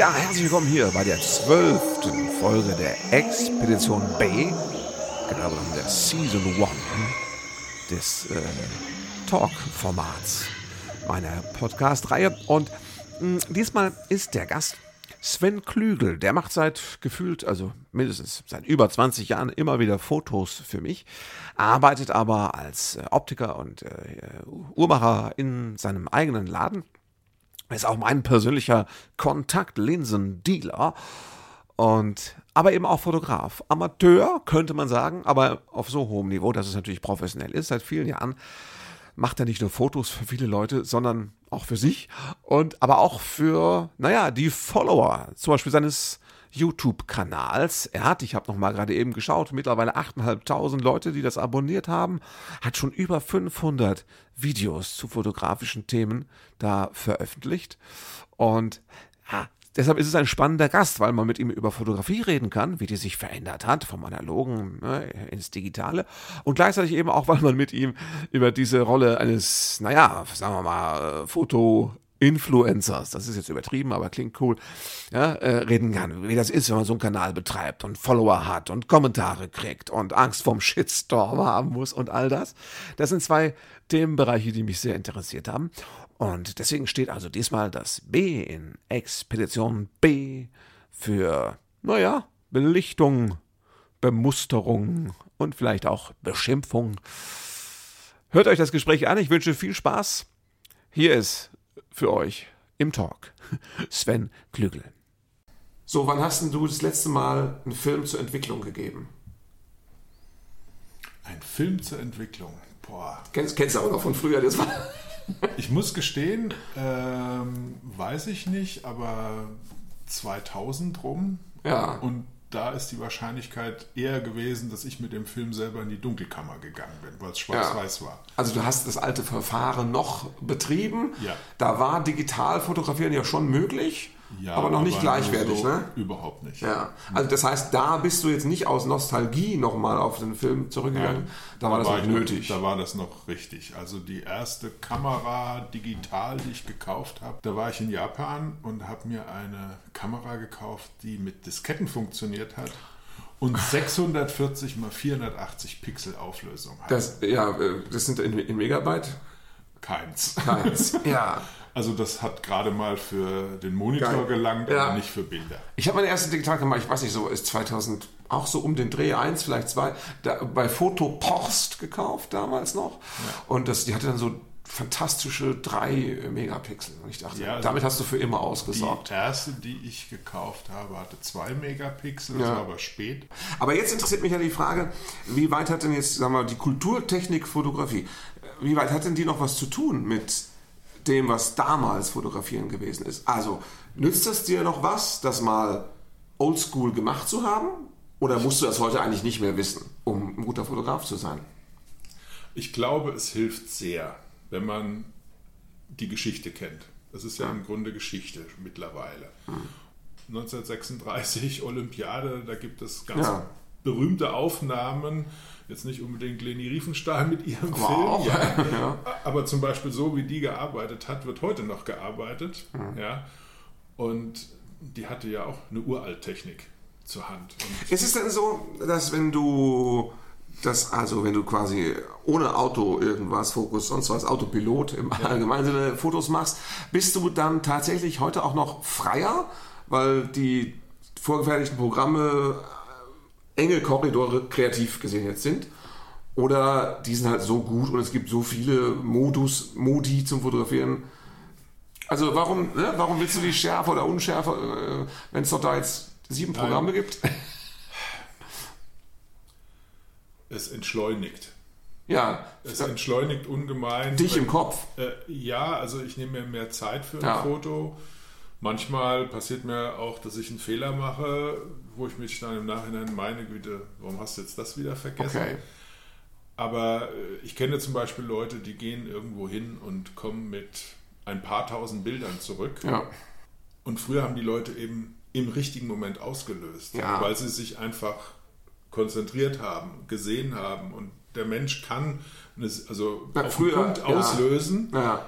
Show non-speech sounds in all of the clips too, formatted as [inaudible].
Ja, herzlich willkommen hier bei der zwölften Folge der Expedition B, genau genommen der Season 1 des äh, Talk-Formats meiner Podcast-Reihe. Und mh, diesmal ist der Gast Sven Klügel. Der macht seit gefühlt, also mindestens seit über 20 Jahren immer wieder Fotos für mich, arbeitet aber als äh, Optiker und äh, Uhrmacher in seinem eigenen Laden ist auch mein persönlicher Kontaktlinsen-Dealer. Und, aber eben auch Fotograf. Amateur, könnte man sagen, aber auf so hohem Niveau, dass es natürlich professionell ist. Seit vielen Jahren macht er nicht nur Fotos für viele Leute, sondern auch für sich und aber auch für, naja, die Follower, zum Beispiel seines YouTube-Kanals. Er hat, ich habe noch mal gerade eben geschaut, mittlerweile 8.500 Leute, die das abonniert haben, hat schon über 500 Videos zu fotografischen Themen da veröffentlicht. Und ja, deshalb ist es ein spannender Gast, weil man mit ihm über Fotografie reden kann, wie die sich verändert hat, vom Analogen ne, ins Digitale. Und gleichzeitig eben auch, weil man mit ihm über diese Rolle eines, naja, sagen wir mal, Foto Influencers, das ist jetzt übertrieben, aber klingt cool, ja, äh, reden kann, wie das ist, wenn man so einen Kanal betreibt und Follower hat und Kommentare kriegt und Angst vorm Shitstorm haben muss und all das. Das sind zwei Themenbereiche, die mich sehr interessiert haben. Und deswegen steht also diesmal das B in Expedition B für, naja, Belichtung, Bemusterung und vielleicht auch Beschimpfung. Hört euch das Gespräch an. Ich wünsche viel Spaß. Hier ist für euch im Talk [laughs] Sven Klügel. So, wann hast denn du das letzte Mal einen Film zur Entwicklung gegeben? Ein Film zur Entwicklung. Boah. Kennst, kennst du auch noch von früher? Das war [laughs] ich muss gestehen, ähm, weiß ich nicht, aber 2000 rum. Ja. Und da ist die Wahrscheinlichkeit eher gewesen, dass ich mit dem Film selber in die Dunkelkammer gegangen bin, weil es schwarz-weiß Ja. war. Also du hast das alte Verfahren noch betrieben. Ja. Da war digital fotografieren ja schon möglich, Ja, aber noch nicht gleichwertig, so ne? Überhaupt nicht. Ja. Also das heißt, da bist du jetzt nicht aus Nostalgie nochmal auf den Film zurückgegangen. Da war das noch ich nötig. Da war das noch richtig. Also die erste Kamera digital, die ich gekauft habe, da war ich in Japan und habe mir eine Kamera gekauft, die mit Disketten funktioniert hat und [laughs] 640 mal 480 Pixel Auflösung hat. Das, ja, äh, das sind in, in Megabyte? Keins. Keins. ja. [laughs] Also das hat gerade mal für den Monitor Geil. gelangt, Ja. aber nicht für Bilder. Ich habe meine erste Digitalkamera, ich weiß nicht, so ist 2000, auch so um den Dreh 1, vielleicht 2, da, bei Fotopost gekauft damals noch. Und das, die hatte dann so fantastische 3 Megapixel. Und ich dachte, Ja, also damit hast du für immer Die ausgesorgt. erste, die ich gekauft habe, hatte 2 Megapixel, Ja. das war aber spät. Aber jetzt interessiert mich ja die Frage, wie weit hat denn jetzt, sagen wir mal, die Kulturtechnik Fotografie, wie weit hat denn die noch was zu tun mit dem, was damals Fotografieren gewesen ist? Also, nützt das dir noch was, das mal oldschool gemacht zu haben? Oder musst du das heute eigentlich nicht mehr wissen, um ein guter Fotograf zu sein? Ich glaube, es hilft sehr, wenn man die Geschichte kennt. Das ist ja, im Grunde Geschichte mittlerweile. 1936 Olympiade, da gibt es ganz Ja. Berühmte Aufnahmen. Jetzt nicht unbedingt Leni Riefenstahl mit ihrem Aber Film, ja. [laughs] ja. aber zum Beispiel so, wie die gearbeitet hat, wird heute noch gearbeitet. Mhm. Ja. Und die hatte ja auch eine Uralttechnik zur Hand. Und Ist es denn so, dass wenn du das, also wenn du quasi ohne Auto irgendwas, Fokus, sonst was, Autopilot im allgemeinen Sinne Fotos machst, bist du dann tatsächlich heute auch noch freier, weil die vorgefertigten Programme enge Korridore kreativ gesehen jetzt sind? Oder die sind halt so gut und es gibt so viele Modus, Modi zum Fotografieren. Also warum, ne, warum willst du die schärfer oder unschärfer, äh, wenn es doch da jetzt sieben Programme gibt? [laughs] es entschleunigt. Ja, Es entschleunigt ungemein. dich Weil- im Kopf. Äh, ja, also ich nehme mir mehr Zeit für ein Ja. Foto. Manchmal passiert mir auch, dass ich einen Fehler mache, wo ich mich dann im Nachhinein meine Güte, warum hast du jetzt das wieder vergessen? Okay. Aber äh, ich kenne zum Beispiel Leute, die gehen irgendwo hin und kommen mit ein paar tausend Bildern zurück. Ja. Und früher haben die Leute eben im richtigen Moment ausgelöst, Ja. weil sie sich einfach konzentriert haben, gesehen haben. Und der Mensch kann also Na, auf früher, den Punkt auslösen. Ja.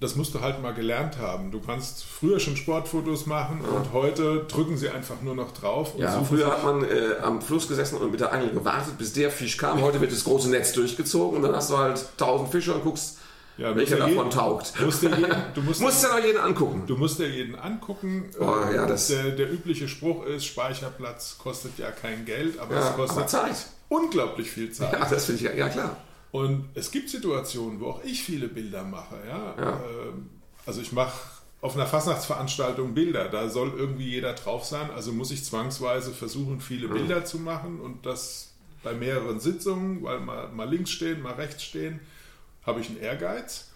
Das musst du halt mal gelernt haben. Du kannst früher schon Sportfotos machen ja. und heute drücken sie einfach nur noch drauf. ja, früher hat man äh, am Fluss gesessen und mit der Angel gewartet, bis der Fisch kam. Heute wird das große Netz durchgezogen und dann hast du halt tausend Fische und guckst, ja, welcher davon jeden, taugt. Musst du, [laughs] jeden, du musst, musst ja noch jeden angucken. Du musst ja jeden angucken. Oh, ja, das der, der, übliche Spruch ist, Speicherplatz kostet ja kein Geld, aber ja, es kostet aber Zeit. unglaublich viel Zeit. Ja, das finde ich ja, ja klar. Und es gibt Situationen, wo auch ich viele Bilder mache. Ja? ja. Ähm, also ich mache auf einer Fastnachtsveranstaltung Bilder. Da soll irgendwie jeder drauf sein. Also muss ich zwangsweise versuchen, viele mhm. Bilder zu machen und das bei mehreren Sitzungen, weil mal, mal links stehen, mal rechts stehen, habe ich einen Ehrgeiz.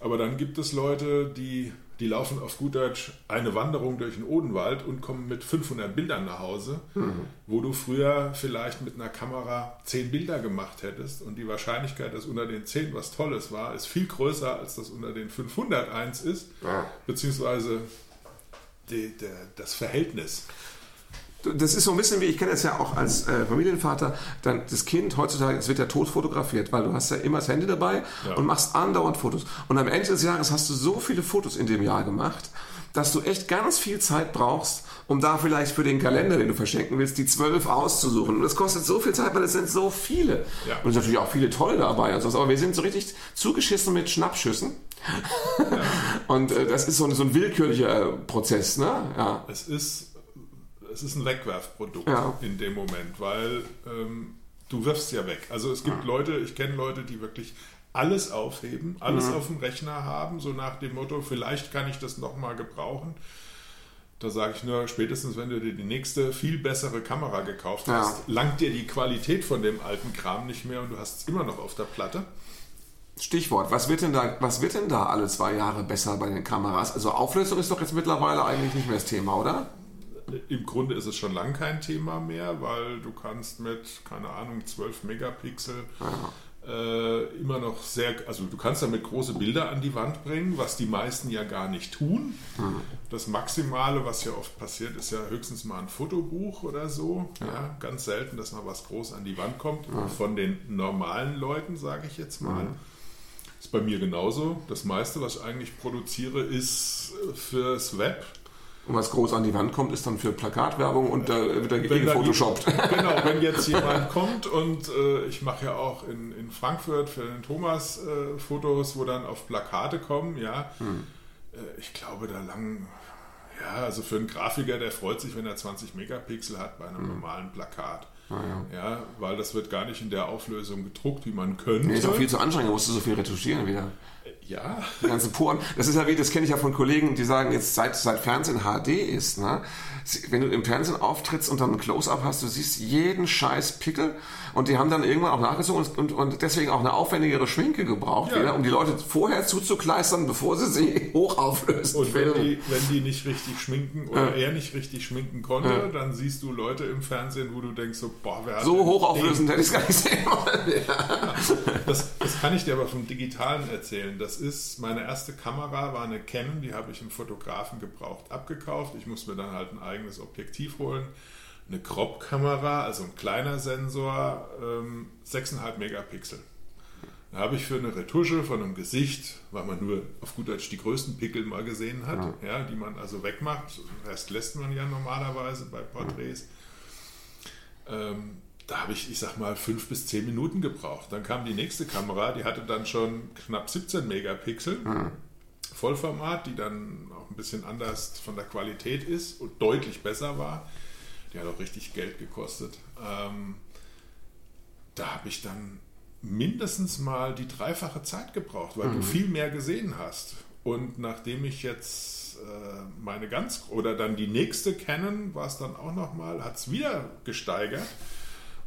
Aber dann gibt es Leute, die die laufen auf gut Deutsch eine Wanderung durch den Odenwald und kommen mit 500 Bildern nach Hause, mhm. wo du früher vielleicht mit einer Kamera 10 Bilder gemacht hättest und die Wahrscheinlichkeit, dass unter den 10 was Tolles war, ist viel größer, als das unter den 501 ist, ja. beziehungsweise die, der, das Verhältnis das ist so ein bisschen wie, ich kenne es ja auch als äh, Familienvater, dann das Kind heutzutage, es wird ja tot fotografiert, weil du hast ja immer das Handy dabei ja. und machst andauernd Fotos. Und am Ende des Jahres hast du so viele Fotos in dem Jahr gemacht, dass du echt ganz viel Zeit brauchst, um da vielleicht für den Kalender, den du verschenken willst, die zwölf auszusuchen. Und das kostet so viel Zeit, weil es sind so viele. Ja. Und es sind natürlich auch viele tolle dabei. Also, aber wir sind so richtig zugeschissen mit Schnappschüssen. Ja. [laughs] und äh, das ist so, so ein willkürlicher Prozess. Ne? Ja. Es ist es ist ein Wegwerfprodukt ja. in dem Moment, weil ähm, du wirfst ja weg. Also es gibt ja. Leute, ich kenne Leute, die wirklich alles aufheben, alles mhm. auf dem Rechner haben, so nach dem Motto, vielleicht kann ich das nochmal gebrauchen. Da sage ich nur, spätestens wenn du dir die nächste, viel bessere Kamera gekauft hast, ja. langt dir die Qualität von dem alten Kram nicht mehr und du hast es immer noch auf der Platte. Stichwort, was wird denn da, was wird denn da alle zwei Jahre besser bei den Kameras? Also Auflösung ist doch jetzt mittlerweile eigentlich nicht mehr das Thema, oder? Im Grunde ist es schon lange kein Thema mehr, weil du kannst mit, keine Ahnung, 12 Megapixel äh, immer noch sehr, also du kannst damit große Bilder an die Wand bringen, was die meisten ja gar nicht tun. Mhm. Das Maximale, was ja oft passiert, ist ja höchstens mal ein Fotobuch oder so. Ja. ja ganz selten, dass mal was groß an die Wand kommt. Mhm. Von den normalen Leuten, sage ich jetzt mal. Mhm. Ist bei mir genauso. Das meiste, was ich eigentlich produziere, ist fürs Web und was groß an die Wand kommt, ist dann für Plakatwerbung und da wird dann gegen Photoshoppt. [laughs] Genau, wenn [laughs] jetzt jemand kommt und äh, ich mache ja auch in, in Frankfurt für den Thomas äh, Fotos, wo dann auf Plakate kommen, ja. Hm. Äh, ich glaube, da lang, ja, also für einen Grafiker, der freut sich, wenn er 20 Megapixel hat bei einem hm. normalen Plakat. Ah, ja. ja. weil das wird gar nicht in der Auflösung gedruckt, wie man könnte. Nee, ist auch viel zu anstrengend, musst du so viel retuschieren wieder. Ja. Die ganzen Poren. Das ist ja wie, das kenne ich ja von Kollegen, die sagen, jetzt seit, seit Fernsehen HD ist, ne? wenn du im Fernsehen auftrittst und dann ein Close-Up hast, du siehst jeden scheiß Pickel und die haben dann irgendwann auch nachgezogen und, und, und deswegen auch eine aufwendigere Schminke gebraucht, ja. wieder, um die Leute vorher zuzukleistern, bevor sie sie [laughs] hoch auflösen. Und wenn die, wenn die nicht richtig schminken oder ja. er nicht richtig schminken konnte, ja. dann siehst du Leute im Fernsehen, wo du denkst, so, boah, wer hat So hochauflösend hätte ich es gar nicht sehen wollen. Das, das kann ich dir aber vom Digitalen erzählen. Das ist, meine erste Kamera war eine Canon, die habe ich im Fotografen gebraucht abgekauft. Ich muss mir dann halt ein eigenes Objektiv holen. Eine Crop-Kamera, also ein kleiner Sensor, ähm, 6,5 Megapixel. Da habe ich für eine Retusche von einem Gesicht, weil man nur auf gut Deutsch die größten Pickel mal gesehen hat, ja. ja die man also wegmacht. Den Rest lässt man ja normalerweise bei Porträts. Ähm, da habe ich, ich sag mal, fünf bis zehn Minuten gebraucht. Dann kam die nächste Kamera, die hatte dann schon knapp 17 Megapixel. Mhm. Vollformat, die dann auch ein bisschen anders von der Qualität ist und deutlich besser war. Die hat auch richtig Geld gekostet. Ähm, da habe ich dann mindestens mal die dreifache Zeit gebraucht, weil mhm. du viel mehr gesehen hast. Und nachdem ich jetzt äh, meine ganz oder dann die nächste Canon war es dann auch nochmal, hat es wieder gesteigert.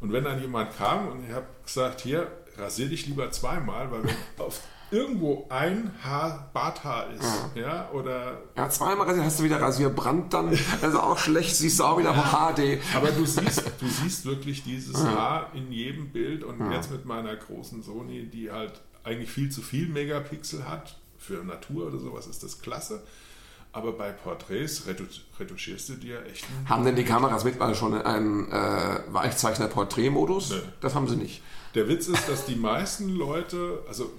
Und wenn dann jemand kam und ich habe gesagt, hier, rasier dich lieber zweimal, weil wenn [laughs] auf irgendwo ein Haar Barthaar ist, ja, ja oder... Ja, zweimal rasiert hast du wieder Rasierbrand dann, [laughs] also auch schlecht, siehst du auch wieder ja, HD. Aber du siehst, du siehst wirklich dieses ja. Haar in jedem Bild und ja. jetzt mit meiner großen Sony, die halt eigentlich viel zu viel Megapixel hat, für Natur oder sowas ist das klasse. Aber bei Porträts retuschierst du dir echt. Haben denn die Kameras mittlerweile schon einen äh, Weichzeichner-Porträtmodus? Nee. Das haben sie nicht. Der Witz ist, dass die meisten Leute, also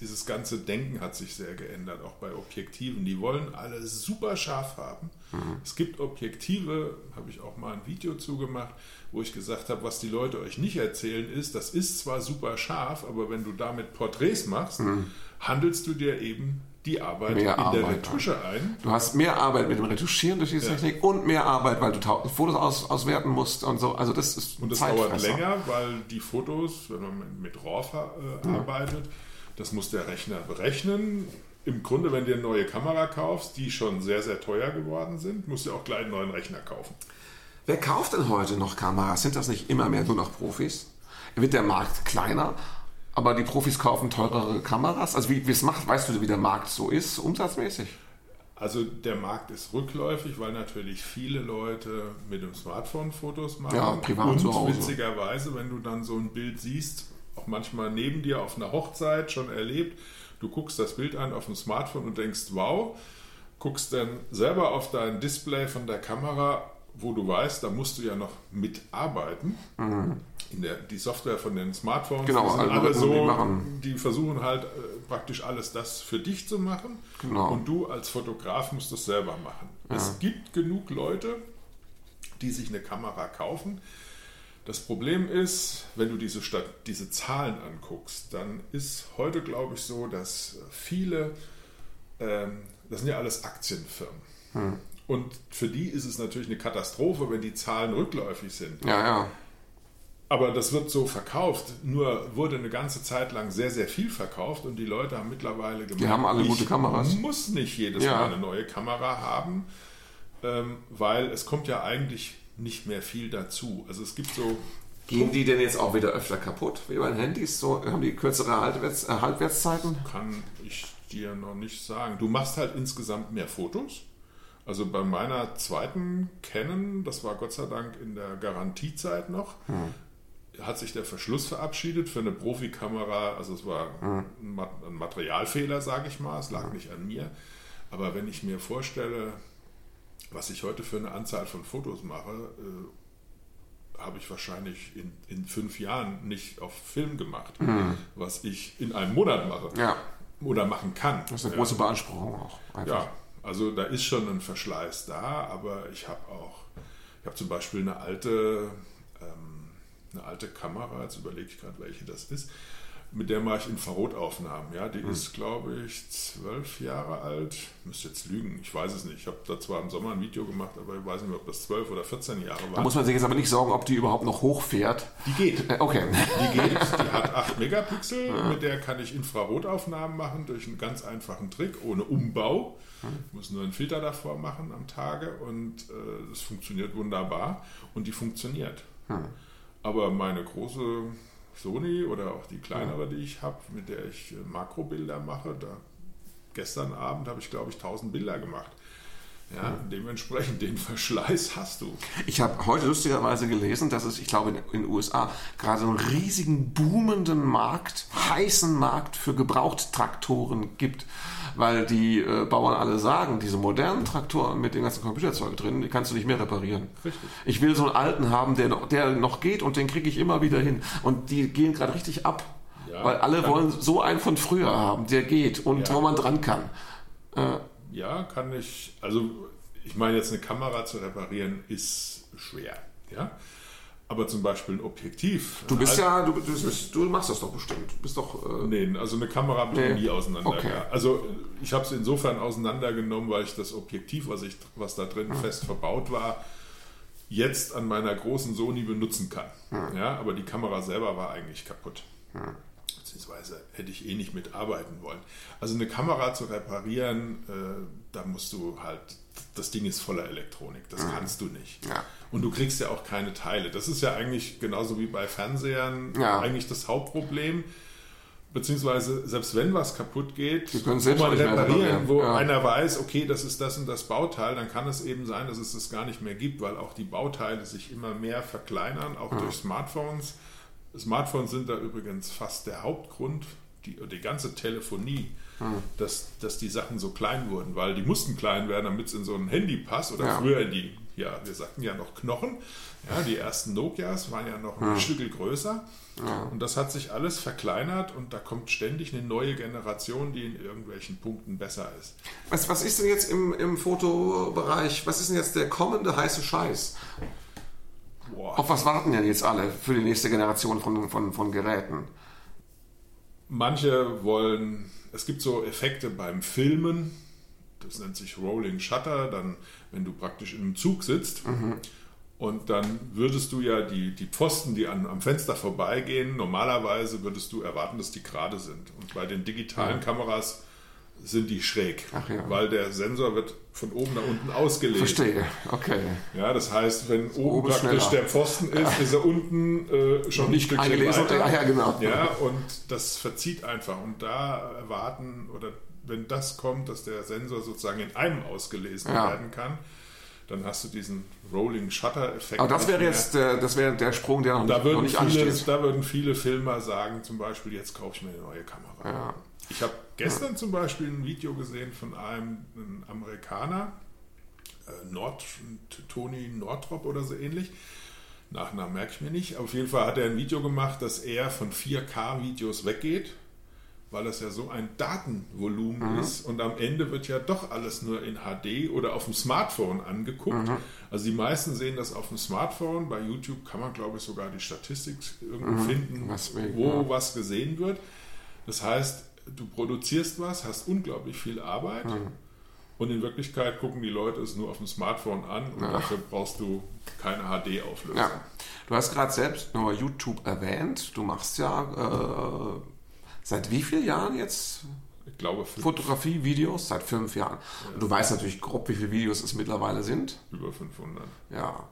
dieses ganze Denken hat sich sehr geändert, auch bei Objektiven. Die wollen alle super scharf haben. Mhm. Es gibt Objektive, habe ich auch mal ein Video zugemacht, wo ich gesagt habe, was die Leute euch nicht erzählen ist, das ist zwar super scharf, aber wenn du damit Porträts machst, mhm. handelst du dir eben die Arbeit mehr in Arbeit der Retusche ein. Du hast mehr Arbeit mit dem Retuschieren durch diese ja. Technik und mehr Arbeit, weil du Fotos aus, auswerten musst und so. Also das ist Und das dauert länger, weil die Fotos, wenn man mit RAW äh, ja. arbeitet, das muss der Rechner berechnen. Im Grunde, wenn du eine neue Kamera kaufst, die schon sehr, sehr teuer geworden sind, musst du auch gleich einen neuen Rechner kaufen. Wer kauft denn heute noch Kameras? Sind das nicht immer mehr nur noch Profis? Wird der Markt kleiner? Aber die Profis kaufen teurere Kameras. Also wie es macht, weißt du, wie der Markt so ist, umsatzmäßig? Also der Markt ist rückläufig, weil natürlich viele Leute mit dem Smartphone Fotos machen. Ja, privat Und zu Hause. witzigerweise, wenn du dann so ein Bild siehst, auch manchmal neben dir auf einer Hochzeit schon erlebt, du guckst das Bild an auf dem Smartphone und denkst, wow, guckst dann selber auf dein Display von der Kamera, wo du weißt, da musst du ja noch mitarbeiten. Mhm der, die Software von den Smartphones genau, sind also alle so, die, die versuchen halt äh, praktisch alles das für dich zu machen genau. und du als Fotograf musst das selber machen. Ja. Es gibt genug Leute, die sich eine Kamera kaufen. Das Problem ist, wenn du diese, Stat diese Zahlen anguckst, dann ist heute, glaube ich, so, dass viele, ähm, das sind ja alles Aktienfirmen. Hm. Und für die ist es natürlich eine Katastrophe, wenn die Zahlen rückläufig sind. Ja, ja. Aber das wird so verkauft. Nur wurde eine ganze Zeit lang sehr, sehr viel verkauft und die Leute haben mittlerweile gemerkt, die haben alle gute Kameras. muss nicht jedes ja. Mal eine neue Kamera haben, ähm, weil es kommt ja eigentlich nicht mehr viel dazu. Also es gibt so Gehen die denn jetzt auch wieder öfter kaputt, wie bei den Handys? So, haben die kürzere Haltwerts, äh, Halbwertszeiten? Kann ich dir noch nicht sagen. Du machst halt insgesamt mehr Fotos. Also bei meiner zweiten Canon, das war Gott sei Dank in der Garantiezeit noch, hm hat sich der Verschluss verabschiedet für eine Profikamera. Also es war mhm. ein Materialfehler, sage ich mal. Es lag nicht an mir. Aber wenn ich mir vorstelle, was ich heute für eine Anzahl von Fotos mache, äh, habe ich wahrscheinlich in, in fünf Jahren nicht auf Film gemacht, mhm. was ich in einem Monat mache ja. oder machen kann. Das ist eine große Beanspruchung auch. Einfach. Ja, also da ist schon ein Verschleiß da, aber ich habe auch, ich habe zum Beispiel eine alte ähm, eine alte Kamera, jetzt überlege ich gerade, welche das ist, mit der mache ich Infrarotaufnahmen. Ja, die mhm. ist, glaube ich, zwölf Jahre alt. Müsste jetzt lügen, ich weiß es nicht. Ich habe da zwar im Sommer ein Video gemacht, aber ich weiß nicht mehr, ob das zwölf oder 14 Jahre war. Da muss man sich jetzt aber nicht sorgen, ob die überhaupt noch hochfährt. Die geht. Äh, okay. Die geht. Die hat 8 [laughs] Megapixel. Ja. Mit der kann ich Infrarotaufnahmen machen durch einen ganz einfachen Trick, ohne Umbau. Ich muss nur einen Filter davor machen am Tage und es äh, funktioniert wunderbar. Und die funktioniert. Hm. Aber meine große Sony oder auch die kleinere, die ich habe, mit der ich äh, Makrobilder mache, da gestern Abend habe ich, glaube ich, 1000 Bilder gemacht. Ja, dementsprechend den Verschleiß hast du. Ich habe heute lustigerweise gelesen, dass es, ich glaube, in den USA gerade einen riesigen boomenden Markt, heißen Markt für Gebrauchttraktoren gibt, weil die äh, Bauern alle sagen, diese modernen Traktoren mit dem ganzen Computerzeug drin, die kannst du nicht mehr reparieren. Richtig. Ich will so einen alten haben, der noch, der noch geht und den kriege ich immer wieder hin. Und die gehen gerade richtig ab, ja, weil alle wollen so einen von früher haben, der geht und ja. wo man dran kann. Äh, ja, kann ich. Also, ich meine, jetzt eine Kamera zu reparieren ist schwer. Ja. Aber zum Beispiel ein Objektiv. Du bist ja, du, du, du, machst das doch bestimmt. Du bist doch. Äh nee, also eine Kamera habe ich nee. nie auseinander. Okay. Also ich habe es insofern auseinandergenommen, weil ich das Objektiv, was, ich, was da drin hm. fest verbaut war, jetzt an meiner großen Sony benutzen kann. Hm. Ja, aber die Kamera selber war eigentlich kaputt. Hm beziehungsweise hätte ich eh nicht mitarbeiten wollen. Also eine Kamera zu reparieren, äh, da musst du halt, das Ding ist voller Elektronik, das mhm. kannst du nicht. Ja. Und du kriegst ja auch keine Teile. Das ist ja eigentlich genauso wie bei Fernsehern ja. eigentlich das Hauptproblem. Beziehungsweise, selbst wenn was kaputt geht, wo man reparieren, reparieren, wo ja. einer weiß, okay, das ist das und das Bauteil, dann kann es eben sein, dass es das gar nicht mehr gibt, weil auch die Bauteile sich immer mehr verkleinern, auch durch Smartphones. Smartphones sind da übrigens fast der Hauptgrund, die, die ganze Telefonie, hm. dass, dass die Sachen so klein wurden, weil die mussten klein werden, damit es in so ein Handy passt oder ja. früher in die ja, wir sagten ja noch Knochen. Ja, die ersten Nokias waren ja noch ein ja. Stück größer. Ja. Und das hat sich alles verkleinert und da kommt ständig eine neue Generation, die in irgendwelchen Punkten besser ist. Was, was ist denn jetzt im, im Fotobereich, was ist denn jetzt der kommende heiße Scheiß? Boah. Auf was warten denn jetzt alle für die nächste Generation von, von, von Geräten? Manche wollen, es gibt so Effekte beim Filmen, das nennt sich Rolling Shutter, dann wenn du praktisch in einem Zug sitzt mhm. und dann würdest du ja die, die Pfosten, die an, am Fenster vorbeigehen, normalerweise würdest du erwarten, dass die gerade sind. Und bei den digitalen ja. Kameras sind die schräg, ja. weil der Sensor wird von oben nach unten ausgelegt. Verstehe, okay. Ja, das heißt, wenn oben, praktisch schneller. der Pfosten ist, ja. ist er unten äh, schon nicht ein weiter. Ja, genau. Ja, und das verzieht einfach. Und da erwarten oder wenn das kommt, dass der Sensor sozusagen in einem ausgelesen ja. werden kann, dann hast du diesen Rolling Shutter Effekt. Aber das wäre jetzt der, das wäre der Sprung, der noch, da nicht, noch nicht viele, ansteht. Da würden viele Filmer sagen, zum Beispiel, jetzt kaufe ich mir eine neue Kamera. Ja. Ich habe gestern ja. zum Beispiel ein Video gesehen von einem, einem Amerikaner, äh, Nord, Tony Nordrop oder so ähnlich. Nachnamen merke ich mir nicht. Auf jeden Fall hat er ein Video gemacht, dass er von 4K-Videos weggeht weil das ja so ein Datenvolumen mhm. ist und am Ende wird ja doch alles nur in HD oder auf dem Smartphone angeguckt. Mhm. Also die meisten sehen das auf dem Smartphone. Bei YouTube kann man, glaube ich, sogar die Statistik irgendwo mhm. finden, was wo ja. was gesehen wird. Das heißt, du produzierst was, hast unglaublich viel Arbeit mhm. und in Wirklichkeit gucken die Leute es nur auf dem Smartphone an und ja. dafür brauchst du keine HD-Auflösung. Ja. Du hast gerade selbst nur YouTube erwähnt. Du machst ja äh, Seit wie vielen Jahren jetzt? Ich glaube fünf. Fotografie, Videos? Seit fünf Jahren. Ja. du weißt natürlich grob, wie viele Videos es mittlerweile sind. Über 500. Ja,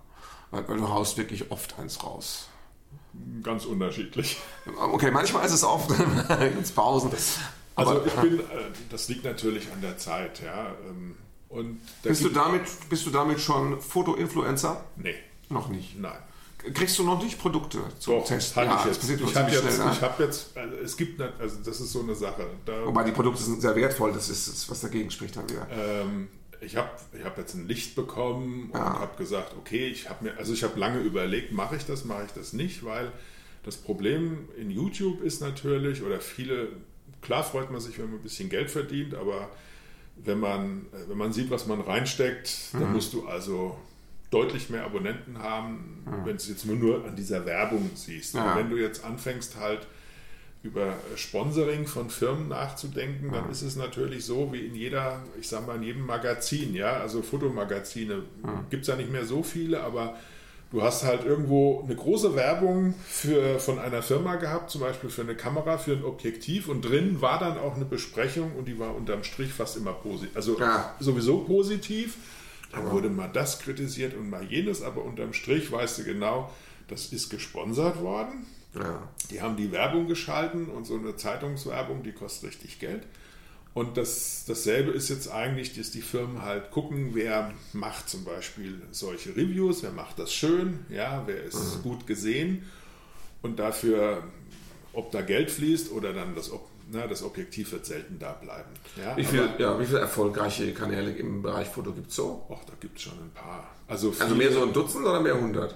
weil, weil du haust wirklich oft eins raus. Ganz unterschiedlich. Okay, manchmal ist es oft [laughs] ins Pausen. Aber, also ich bin, äh, das liegt natürlich an der Zeit, ja. Ähm, und bist, du damit, bist du damit schon Foto-Influencer? Nee. Noch nicht? Nein. Kriegst du noch nicht Produkte zum Doch, Testen? Ja, ich jetzt. Ich habe jetzt, ne? hab jetzt, also es gibt, also das ist so eine Sache. Da, Wobei die Produkte sind sehr wertvoll, das ist das, was dagegen spricht dann wieder. Ähm, ich habe ich hab jetzt ein Licht bekommen und ja. habe gesagt, okay, ich habe mir, also ich habe lange überlegt, mache ich das, mache ich das nicht, weil das Problem in YouTube ist natürlich, oder viele, klar freut man sich, wenn man ein bisschen Geld verdient, aber wenn man, wenn man sieht, was man reinsteckt, mhm. dann musst du also deutlich mehr Abonnenten haben, mhm. wenn du es jetzt nur, nur an dieser Werbung siehst. Ja. wenn du jetzt anfängst halt über Sponsoring von Firmen nachzudenken, dann ist es natürlich so wie in jeder, ich sag mal, in jedem Magazin, ja, also Fotomagazine mhm. gibt es ja nicht mehr so viele, aber du hast halt irgendwo eine große Werbung für, von einer Firma gehabt, zum Beispiel für eine Kamera, für ein Objektiv und drin war dann auch eine Besprechung und die war unterm Strich fast immer positiv, also ja. sowieso positiv dann wurde mal das kritisiert und mal jenes, aber unterm Strich weißt du genau, das ist gesponsert worden. Ja. Die haben die Werbung geschalten und so eine Zeitungswerbung, die kostet richtig Geld. Und das, dasselbe ist jetzt eigentlich, dass die Firmen halt gucken, wer macht zum Beispiel solche Reviews, wer macht das schön, ja, wer ist mhm. gut gesehen und dafür, ob da Geld fließt oder dann das, na, das Objektiv wird selten da bleiben. Ja, wie, viel, ja, wie viele erfolgreiche Kanäle im Bereich Foto gibt es so? Och, da gibt es schon ein paar. Also, viele, also mehr so ein Dutzend oder mehr hundert?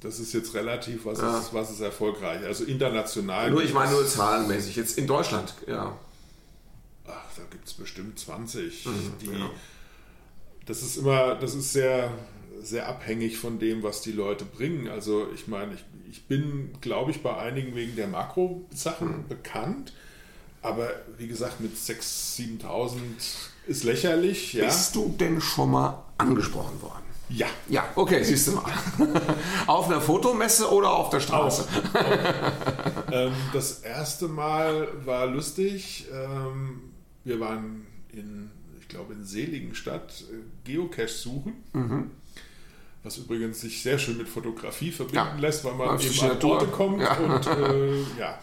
Das ist jetzt relativ, was, ja. ist, was ist erfolgreich. Also international. Nur, ich meine nur zahlenmäßig. Jetzt in Deutschland, ja. Ach, da gibt es bestimmt 20. Mhm, die, ja. Das ist immer, das ist sehr, sehr abhängig von dem, was die Leute bringen. Also ich meine, ich, ich bin, glaube ich, bei einigen wegen der Makro-Sachen mhm. bekannt. Aber wie gesagt, mit 6.000, 7.000 ist lächerlich. Ja. Bist du denn schon mal angesprochen worden? Ja. Ja, okay, siehst du mal. [laughs] auf einer Fotomesse oder auf der Straße? Auf, auf. [laughs] ähm, das erste Mal war lustig. Ähm, wir waren in, ich glaube, in Seligenstadt äh, Geocache suchen. Mhm was übrigens sich sehr schön mit Fotografie verbinden ja. lässt, weil man eben an Orte kommt ja. und äh, [laughs] ja.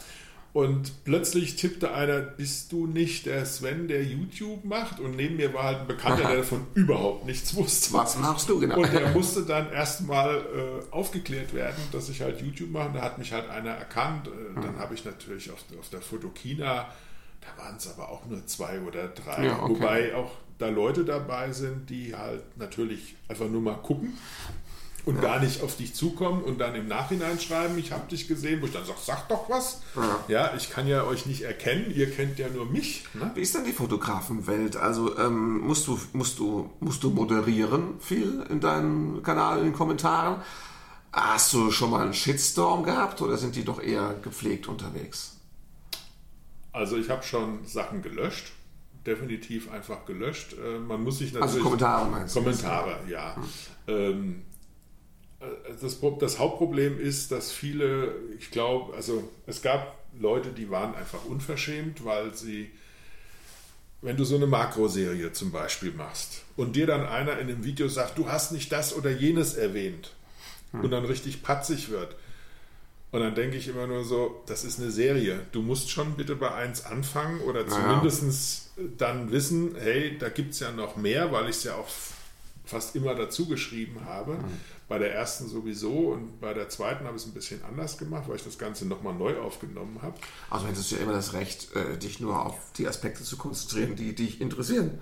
Und plötzlich tippte einer, bist du nicht der Sven, der YouTube macht? Und neben mir war halt ein Bekannter, der davon überhaupt nichts wusste. Was machst du genau? Und der [laughs] musste dann erstmal äh, aufgeklärt werden, dass ich halt YouTube mache. Da hat mich halt einer erkannt. Äh, dann habe ich natürlich auf, auf der Fotokina Da waren es aber auch nur zwei oder drei. Ja, okay. Wobei auch da Leute dabei sind, die halt natürlich einfach nur mal gucken und ja. gar nicht auf dich zukommen und dann im Nachhinein schreiben, ich habe dich gesehen, wo ich dann sage, sag doch was. Ja. ja. ich kann ja euch nicht erkennen, ihr kennt ja nur mich. Ne? Wie ist denn die Fotografenwelt? Also ähm, musst, du, musst, du, musst du moderieren viel in deinem Kanal, in den Kommentaren? Hast du schon mal einen Shitstorm gehabt oder sind die doch eher gepflegt unterwegs? Also ich habe schon Sachen gelöscht definitiv einfach gelöscht. Äh, man muss sich also natürlich. Also Kommentare meinst du? Kommentare, ja. Hm. Das, das, Hauptproblem ist, dass viele, ich glaube, also es gab Leute, die waren einfach unverschämt, weil sie, wenn du so eine Makroserie zum Beispiel machst und dir dann einer in einem Video sagt, du hast nicht das oder jenes erwähnt hm. und dann richtig patzig wird, und dann denke ich immer nur so, das ist eine Serie. Du musst schon bitte bei eins anfangen oder zumindest naja. dann wissen, hey, da gibt es ja noch mehr, weil ich es ja auch fast immer dazu geschrieben habe. Mhm. Bei der ersten sowieso und bei der zweiten habe ich es ein bisschen anders gemacht, weil ich das Ganze nochmal neu aufgenommen habe. Also hättest du ja immer das Recht, äh, dich nur auf die Aspekte zu konzentrieren, die dich interessieren.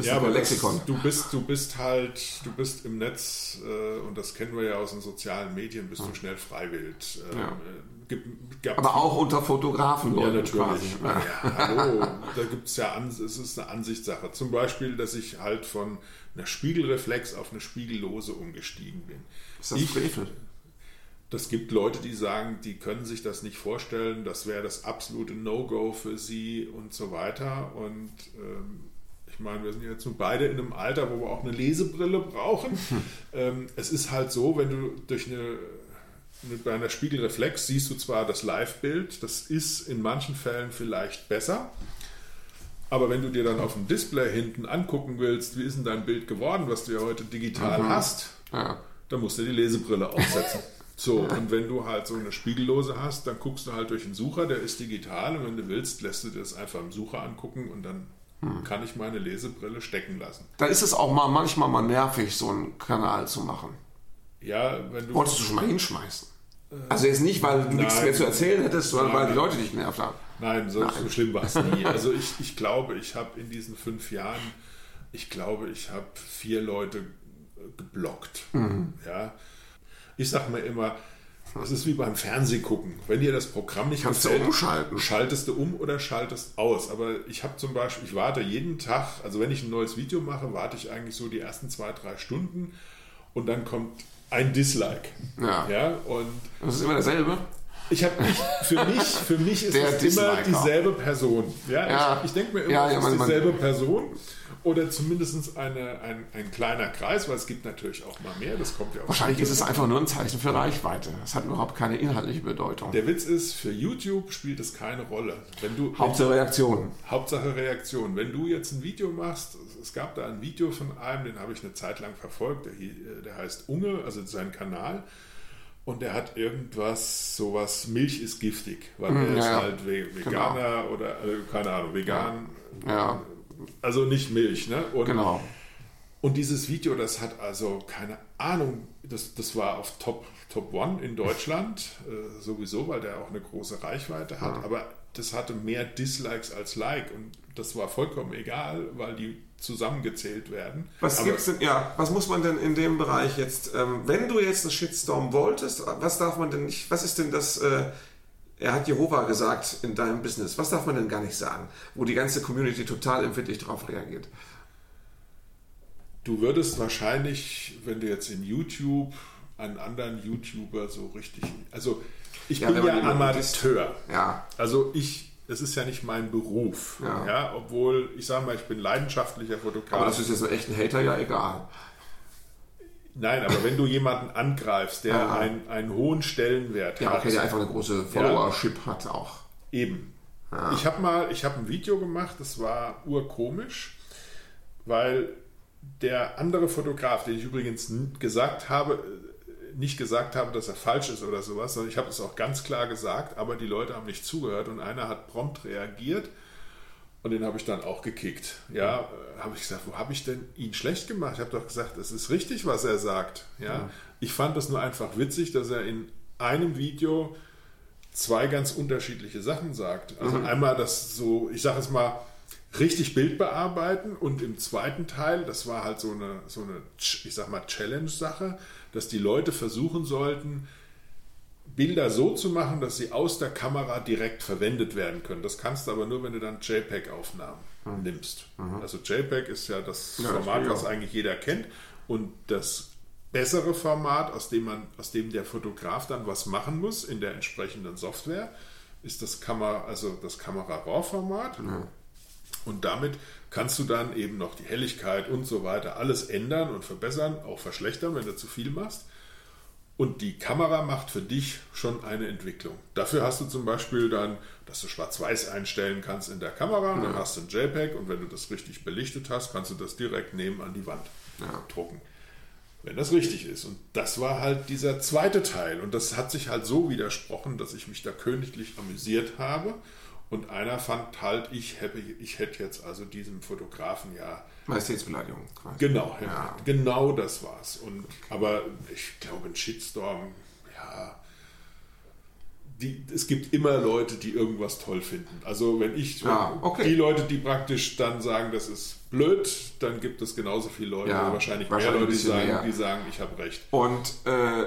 Ja, aber Lexikon. Das, du bist, du bist halt, du bist im Netz äh, und das kennen wir ja aus den sozialen Medien, bist ja. du schnell freiwillig. Ähm, ja. Gibt, aber auch unter Fotografen, ja, natürlich. Ja. ja. hallo, da gibt es ja, es ist eine Ansichtssache. Zum Beispiel, dass ich halt von einer Spiegelreflex auf eine Spiegellose umgestiegen bin. Ist das ich, Frevel? Das gibt Leute, die sagen, die können sich das nicht vorstellen, das wäre das absolute No-Go für sie und so weiter. Und ähm, ich meine, wir sind jetzt nun beide in einem Alter, wo wir auch eine Lesebrille brauchen. Hm. Ähm, es ist halt so, wenn du durch eine bei einer Spiegelreflex siehst du zwar das Live-Bild, das ist in manchen Fällen vielleicht besser, aber wenn du dir dann auf dem Display hinten angucken willst, wie ist denn dein Bild geworden, was du ja heute digital mhm. hast, ja. dann musst du die Lesebrille aufsetzen. [laughs] So, und wenn du halt so eine Spiegellose hast, dann guckst du halt durch den Sucher, der ist digital und wenn du willst, lässt du dir das einfach im Sucher angucken und dann hm. kann ich meine Lesebrille stecken lassen. Da ist es auch mal manchmal mal nervig, so einen Kanal zu machen. Ja, wenn du. Wolltest du schon mal hinschmeißen? Also jetzt nicht, weil du Nein. nichts mehr zu erzählen hättest, sondern Nein. weil die Leute dich nervt haben. Nein, so, Nein. so schlimm war es nie. [laughs] Also ich, ich glaube, ich habe in diesen fünf Jahren, ich glaube, ich habe vier Leute geblockt. Mhm. Ja. Ich sage mir immer, das ist wie beim Fernsehgucken. Wenn dir das Programm nicht Kannst gefällt, du umschalten. schaltest du um oder schaltest aus. Aber ich habe zum Beispiel, ich warte jeden Tag, also wenn ich ein neues Video mache, warte ich eigentlich so die ersten zwei, drei Stunden und dann kommt ein Dislike. Ja. ja und das ist immer dasselbe. Ich habe für mich, für mich ist es immer dieselbe Person. Ja, ja. Ich, ich denke mir immer, ja, ja, es ist dieselbe Person oder zumindest eine, ein, ein kleiner Kreis, weil es gibt natürlich auch mal mehr. Das kommt ja auch Wahrscheinlich ist es einfach nur ein Zeichen für Reichweite. Es hat überhaupt keine inhaltliche Bedeutung. Der Witz ist, für YouTube spielt es keine Rolle. Wenn du, Hauptsache Reaktion. Hauptsache Reaktion. Wenn du jetzt ein Video machst, es gab da ein Video von einem, den habe ich eine Zeit lang verfolgt, der, der heißt Unge, also sein Kanal und der hat irgendwas, sowas, Milch ist giftig, weil er ja, ist halt Veganer genau. oder äh, keine Ahnung, vegan. Ja. Also nicht Milch, ne? Und, genau. Und dieses Video, das hat also keine Ahnung, das, das war auf Top, Top One in Deutschland, äh, sowieso, weil der auch eine große Reichweite hat, ja. aber das hatte mehr Dislikes als Like und das war vollkommen egal, weil die zusammengezählt werden. Was Aber gibt's denn, ja, was muss man denn in dem Bereich jetzt, ähm, wenn du jetzt einen Shitstorm wolltest, was darf man denn nicht, was ist denn das, äh, er hat Jehova gesagt in deinem Business, was darf man denn gar nicht sagen, wo die ganze Community total empfindlich darauf reagiert? Du würdest wahrscheinlich, wenn du jetzt in YouTube einen anderen YouTuber so richtig, also ich ja, bin ja Amateur. Ja. Also ich das ist ja nicht mein Beruf. Ja. ja obwohl, ich sage mal, ich bin leidenschaftlicher Fotograf. Aber das ist jetzt so echt ein Hater ja egal. Nein, aber wenn du jemanden angreifst, der einen, einen hohen Stellenwert ja, hat. Ja, okay, der einfach eine große Followership ja, hat auch. Eben. Ja. Ich habe mal, ich habe ein Video gemacht, das war urkomisch, weil der andere Fotograf, den ich übrigens gesagt habe, nicht gesagt habe, dass er falsch ist oder sowas, sondern ich habe es auch ganz klar gesagt, aber die Leute haben nicht zugehört und einer hat prompt reagiert und den habe ich dann auch gekickt. Ja, habe ich gesagt, wo habe ich denn ihn schlecht gemacht? Ich habe doch gesagt, es ist richtig, was er sagt. Ja, ja. ich fand das nur einfach witzig, dass er in einem Video zwei ganz unterschiedliche Sachen sagt. Also mhm. einmal das so, ich sage es mal, richtig Bild bearbeiten und im zweiten Teil, das war halt so eine, so eine ich sag mal, Challenge-Sache, dass die Leute versuchen sollten, Bilder so zu machen, dass sie aus der Kamera direkt verwendet werden können. Das kannst du aber nur, wenn du dann JPEG-Aufnahmen mhm. nimmst. Mhm. Also JPEG ist ja das ja, Format, was eigentlich jeder kennt. Und das bessere Format, aus dem, man, aus dem der Fotograf dann was machen muss in der entsprechenden Software, ist das Kamera, also das Kamera-RAW-Format. Mhm. Und damit kannst du dann eben noch die Helligkeit und so weiter alles ändern und verbessern, auch verschlechtern, wenn du zu viel machst. Und die Kamera macht für dich schon eine Entwicklung. Dafür hast du zum Beispiel dann, dass du Schwarz-Weiß einstellen kannst in der Kamera, ja. dann hast du ein JPEG und wenn du das richtig belichtet hast, kannst du das direkt neben an die Wand ja. drucken. Wenn das richtig ist. Und das war halt dieser zweite Teil. Und das hat sich halt so widersprochen, dass ich mich da königlich amüsiert habe. Und einer fand halt, ich hätte, ich hätte jetzt also diesem Fotografen ja. Majestätsbeleidigung quasi. Genau, ja, ja. genau das war's. Und, aber ich glaube, ein Shitstorm, ja. Die, es gibt immer Leute, die irgendwas toll finden. Also wenn ich, ja, okay. die Leute, die praktisch dann sagen, das ist blöd, dann gibt es genauso viele Leute, ja, wahrscheinlich, wahrscheinlich mehr Leute, die sagen, die sagen, ich habe recht. Und äh,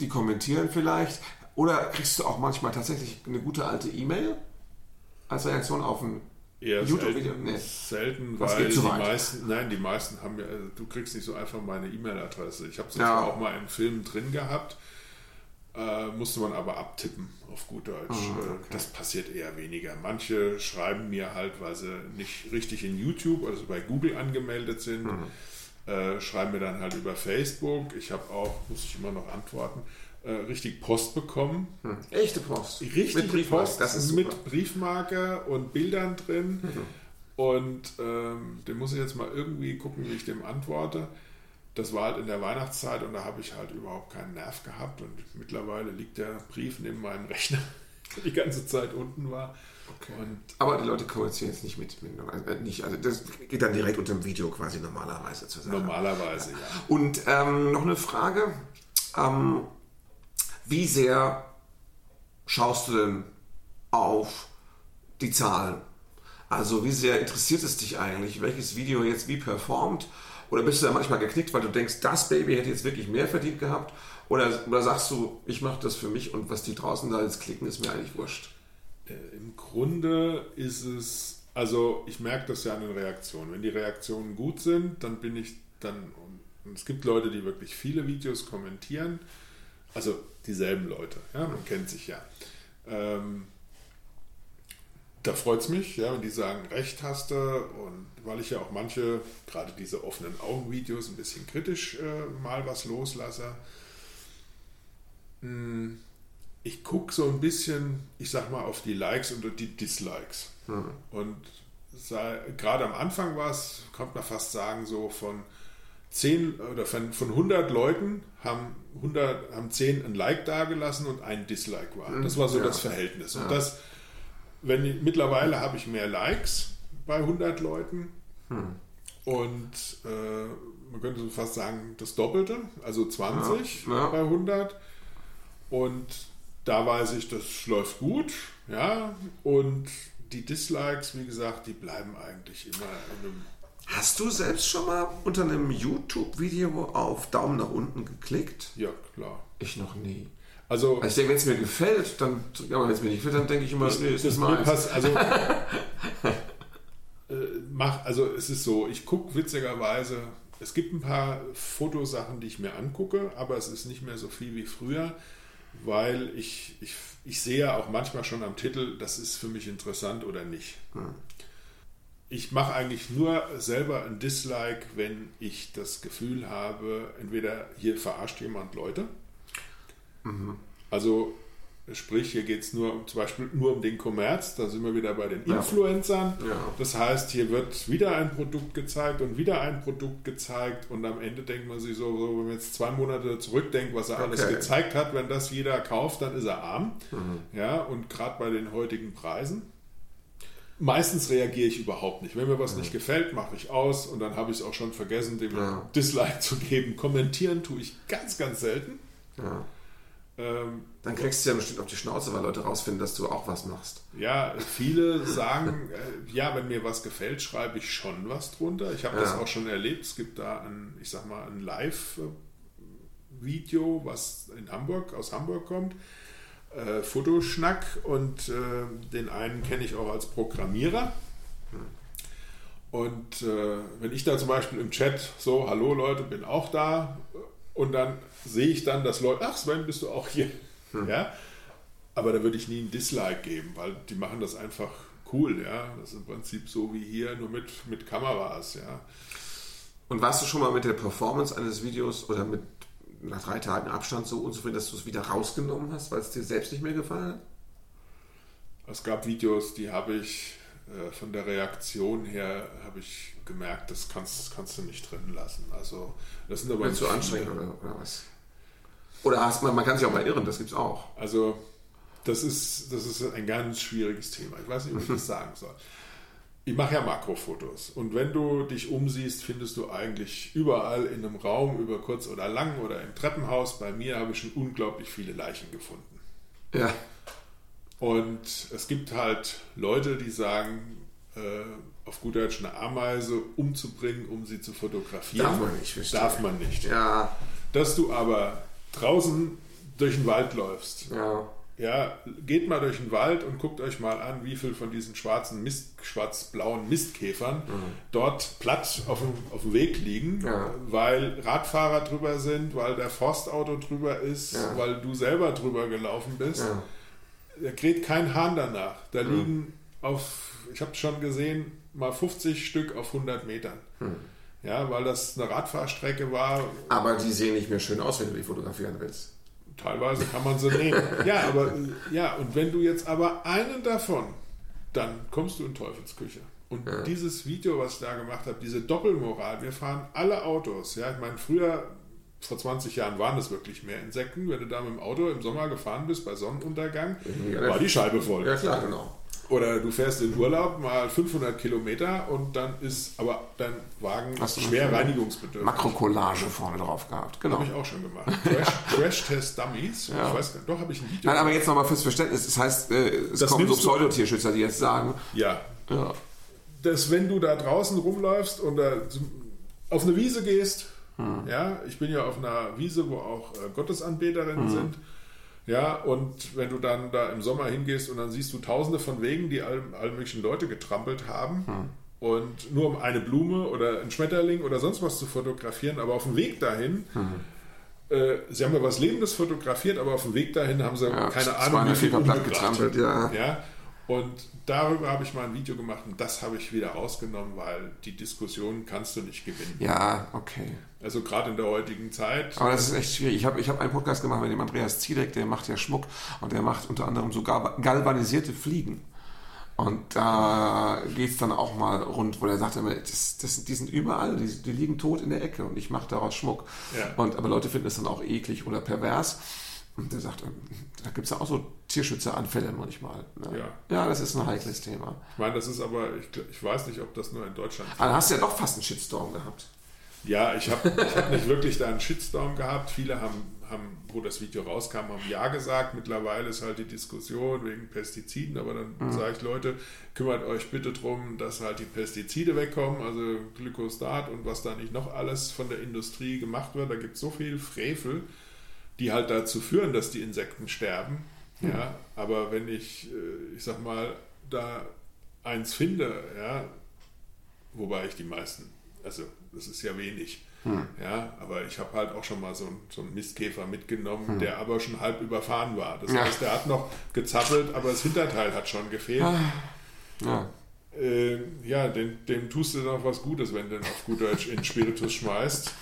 die kommentieren vielleicht. Oder kriegst du auch manchmal tatsächlich eine gute alte E-Mail? Als Reaktion auf ein YouTube-Video? Nee. Selten, Was weil die meisten, nein, die meisten haben ja, also du kriegst nicht so einfach meine E-Mail-Adresse. Ich habe es ja. auch mal in Filmen drin gehabt, äh, musste man aber abtippen, auf gut Deutsch. Oh, okay. Das passiert eher weniger. Manche schreiben mir halt, weil sie nicht richtig in YouTube, also bei Google angemeldet sind, mhm. äh, schreiben mir dann halt über Facebook. Ich habe auch, muss ich immer noch antworten, äh, richtig Post bekommen. Hm. Echte Post. Richtig mit Briefmarke. Post, das ist mit Briefmarke und Bildern drin. Mhm. Und ähm, den muss ich jetzt mal irgendwie gucken, wie ich dem antworte. Das war halt in der Weihnachtszeit und da habe ich halt überhaupt keinen Nerv gehabt. Und mittlerweile liegt der Brief neben meinem Rechner, [laughs] der die ganze Zeit unten war. Okay. Aber die Leute kommunizieren jetzt nicht mit, mit äh, nicht, also das geht dann direkt unter dem Video quasi normalerweise zu sagen. Normalerweise, ja. ja. Und ähm, noch eine Frage. Ähm, wie sehr schaust du denn auf die Zahlen? Also wie sehr interessiert es dich eigentlich, welches Video jetzt wie performt? Oder bist du da manchmal geknickt, weil du denkst, das Baby hätte jetzt wirklich mehr verdient gehabt? Oder, oder sagst du, ich mache das für mich und was die draußen da jetzt klicken, ist mir eigentlich wurscht? Äh, Im Grunde ist es, also ich merke das ja an den Reaktionen. Wenn die Reaktionen gut sind, dann bin ich dann, und es gibt Leute, die wirklich viele Videos kommentieren, also dieselben Leute, ja, man kennt sich ja. Ähm, da freut es mich, ja, wenn die sagen, recht hast du und weil ich ja auch manche, gerade diese offenen Augen-Videos, ein bisschen kritisch äh, mal was loslasse. Hm, ich gucke so ein bisschen, ich sag mal, auf die Likes und die Dislikes. Mhm. Und gerade am Anfang war es, kommt man fast sagen, so von 10 oder von, von 100 Leuten haben 100 haben 10 ein Like dagelassen und ein Dislike war. Das war so ja. das Verhältnis. Und ja. das, wenn ich, mittlerweile habe ich mehr Likes bei 100 Leuten hm. und äh, man könnte so fast sagen das Doppelte, also 20 ja. bei 100 und da weiß ich, das läuft gut, ja und die Dislikes, wie gesagt, die bleiben eigentlich immer in einem Hast du selbst schon mal unter einem YouTube-Video auf Daumen nach unten geklickt? Ja, klar. Ich noch nie. Also, also ich denke, wenn es mir gefällt, dann, ja, aber wenn es mir nicht gefällt, dann denke ich immer, nee, ist das mal. Also, [laughs] äh, mach, also es ist so, ich gucke witzigerweise, es gibt ein paar Fotosachen, die ich mir angucke, aber es ist nicht mehr so viel wie früher, weil ich, ich, ich sehe ja auch manchmal schon am Titel, das ist für mich interessant oder nicht. Hm ich mache eigentlich nur selber ein Dislike, wenn ich das Gefühl habe, entweder hier verarscht jemand Leute. Mhm. Also sprich, hier geht es nur zum Beispiel nur um den Kommerz, da sind wir wieder bei den Influencern. Ja. Das heißt, hier wird wieder ein Produkt gezeigt und wieder ein Produkt gezeigt und am Ende denkt man sich so, so wenn man jetzt zwei Monate zurückdenkt, was er okay. alles gezeigt hat, wenn das jeder kauft, dann ist er arm. Mhm. Ja, und gerade bei den heutigen Preisen. Meistens reagiere ich überhaupt nicht. Wenn mir was ja. nicht gefällt, mache ich aus und dann habe ich es auch schon vergessen, dem ja. Dislike zu geben. Kommentieren tue ich ganz, ganz selten. Ja. Ähm, Dann kriegst du ja bestimmt auf die Schnauze, weil Leute rausfinden, dass du auch was machst. Ja, viele sagen, [laughs] äh, ja, wenn mir was gefällt, schreibe ich schon was drunter. Ich habe Ja. das auch schon erlebt. Es gibt da ein, ich sag mal, ein Live-Video, was in Hamburg, aus Hamburg kommt. Äh, Fotoschnack und äh, den einen kenne ich auch als Programmierer. Und äh, wenn ich da zum Beispiel im Chat so, hallo Leute, bin auch da und dann sehe ich dann, dass Leute, ach Sven, bist du auch hier? Ja, aber da würde ich nie ein Dislike geben, weil die machen das einfach cool, ja. Das ist im Prinzip so wie hier, nur mit, mit Kameras, ja. Und warst du schon mal mit der Performance eines Videos oder mit nach drei Tagen Abstand so unzufrieden, dass du es wieder rausgenommen hast, weil es dir selbst nicht mehr gefallen hat? Es gab Videos, die habe ich äh, von der Reaktion her, habe ich gemerkt, das kannst, kannst du nicht drin lassen. Also das sind aber zu anstrengend oder, oder was? Oder hast man, man kann sich auch mal irren, das gibt's auch. Also das ist, das ist ein ganz schwieriges Thema. Ich weiß nicht, wie ich das [laughs] sagen soll. Ich mache ja Makrofotos und wenn du dich umsiehst, findest du eigentlich überall in einem Raum, über kurz oder lang oder im Treppenhaus, bei mir habe ich schon unglaublich viele Leichen gefunden. Ja. Und es gibt halt Leute, die sagen, äh, auf gut Deutsch eine Ameise umzubringen, um sie zu fotografieren. Darf man nicht, verstehe. Darf man nicht. Ja, Dass du aber draußen durch den Wald läufst, ja. Ja, geht mal durch den Wald und guckt euch mal an, wie viel von diesen schwarzen Mist, schwarz-blauen Mistkäfern dort platt auf dem, auf dem Weg liegen, Mhm. Ja. weil Radfahrer drüber sind, weil der Forstauto drüber ist, Ja. weil du selber drüber gelaufen bist. Ja. Da kräht kein Hahn danach. Da liegen auf, ich habe schon gesehen, mal 50 Stück auf 100 Metern. Ja, weil das eine Radfahrstrecke war, Aber die sehen nicht mehr schön aus, wenn du die fotografieren willst. Teilweise kann man sie nehmen. [laughs] Ja, aber äh, ja, und wenn du jetzt aber einen davon, dann kommst du in Teufelsküche. Und dieses Video, was ich da gemacht habe, diese Doppelmoral, wir fahren alle Autos. Ja, ich meine, früher, vor 20 Jahren waren es wirklich mehr Insekten. Wenn du da mit dem Auto im Sommer gefahren bist bei Sonnenuntergang, Ja, war die Scheibe voll. Ja, klar, genau. Oder du fährst in Urlaub mal 500 Kilometer und dann ist aber dein Wagen Hast du schwer reinigungsbedürftig. Makrocollage vorne drauf gehabt. Genau. Habe ich auch schon gemacht. Crash, [laughs] Crash Test Dummies. Ja. Ich weiß gar nicht, doch habe ich ein Video. Nein, aber jetzt nochmal fürs Verständnis. Das heißt, äh, es Das kommen so Pseudotierschützer, die jetzt sagen, Ja, ja, dass wenn du da draußen rumläufst und auf eine Wiese gehst, Hm. ja, ich bin ja auf einer Wiese, wo auch äh, Gottesanbeterinnen Hm. sind, ja, und wenn du dann da im Sommer hingehst und dann siehst du tausende von Wegen, die all, all möglichen Leute getrampelt haben Hm. und nur um eine Blume oder einen Schmetterling oder sonst was zu fotografieren, aber auf dem Weg dahin Hm. äh, Sie haben ja was Lebendes fotografiert, aber auf dem Weg dahin haben sie ja keine Ahnung, wie 200 viel platt getrampelt, ja. Ja, und darüber habe ich mal ein Video gemacht und das habe ich wieder rausgenommen, weil die Diskussion kannst du nicht gewinnen. Ja, okay. Also gerade in der heutigen Zeit. Aber das ist echt schwierig. Ich habe ich hab einen Podcast gemacht mit dem Andreas Zielek, der macht ja Schmuck und der macht unter anderem so gal- galvanisierte Fliegen. Und da geht es dann auch mal rund, wo er sagt immer, das, das, die sind überall, die, die liegen tot in der Ecke und ich mache daraus Schmuck. Ja. Und, aber Leute finden es dann auch eklig oder pervers. Und der sagt, ähm, da gibt es ja auch so Tierschützeranfälle manchmal. Ne? Ja. ja, das ist ein heikles Thema. Ich meine, das ist aber, ich, ich weiß nicht, ob das nur in Deutschland Aber dann hast du ja doch fast einen Shitstorm gehabt. Ja, ich habe ich hab nicht wirklich da einen Shitstorm gehabt. Viele haben, haben, wo das Video rauskam, haben Ja gesagt. Mittlerweile ist halt die Diskussion wegen Pestiziden, aber dann sage ich, Leute, kümmert euch bitte drum, dass halt die Pestizide wegkommen, also Glykostat und was da nicht noch alles von der Industrie gemacht wird. Da gibt es so viel Frevel, die halt dazu führen, dass die Insekten sterben. Ja, aber wenn ich, äh, ich sag mal, da eins finde, ja, wobei ich die meisten, also das ist ja wenig, ja, aber ich habe halt auch schon mal so, einen- so einen Mistkäfer mitgenommen, der aber schon halb überfahren war. Das Ja. heißt, der hat noch gezappelt, aber das Hinterteil hat schon gefehlt. Ja. Äh, ja, dem, dem tust du noch was Gutes, wenn du den auf gut Deutsch in Spiritus schmeißt.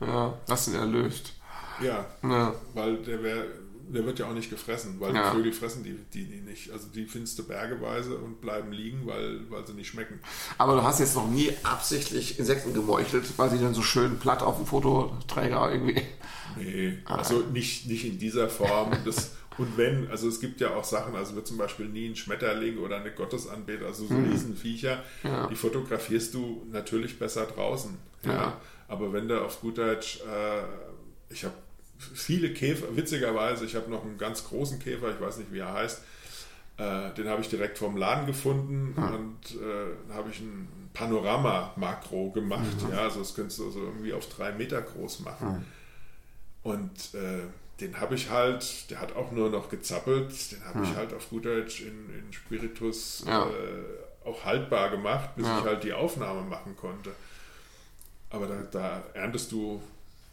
Ja, hast ihn erlöst. Ja, Ja. weil der wär, der wird ja auch nicht gefressen, weil Ja. die Vögel fressen die, die, die nicht. Also die findest du bergeweise und bleiben liegen, weil, weil sie nicht schmecken. Aber du hast jetzt noch nie absichtlich Insekten gemeuchelt, weil sie dann so schön platt auf dem Fototräger irgendwie. Nee, Ah. also nicht, nicht in dieser Form. Das, und wenn, also es gibt ja auch Sachen, also wird zum Beispiel nie ein Schmetterling oder eine Gottesanbeter, also so Riesenviecher, Mhm. Ja. die fotografierst du natürlich besser draußen. Ja. Ja. Aber wenn du auf gut Deutsch, äh, ich habe viele Käfer, witzigerweise, ich habe noch einen ganz großen Käfer, ich weiß nicht, wie er heißt, äh, den habe ich direkt vom Laden gefunden hm. und äh, habe ich ein Panorama-Makro gemacht. Mhm. Ja, also das könntest du also irgendwie auf drei Meter groß machen. Hm. Und äh, den habe ich halt, der hat auch nur noch gezappelt, den habe hm. ich halt auf gut Deutsch in, in Spiritus ja. äh, auch haltbar gemacht, bis ja. ich halt die Aufnahme machen konnte. Aber da, da erntest du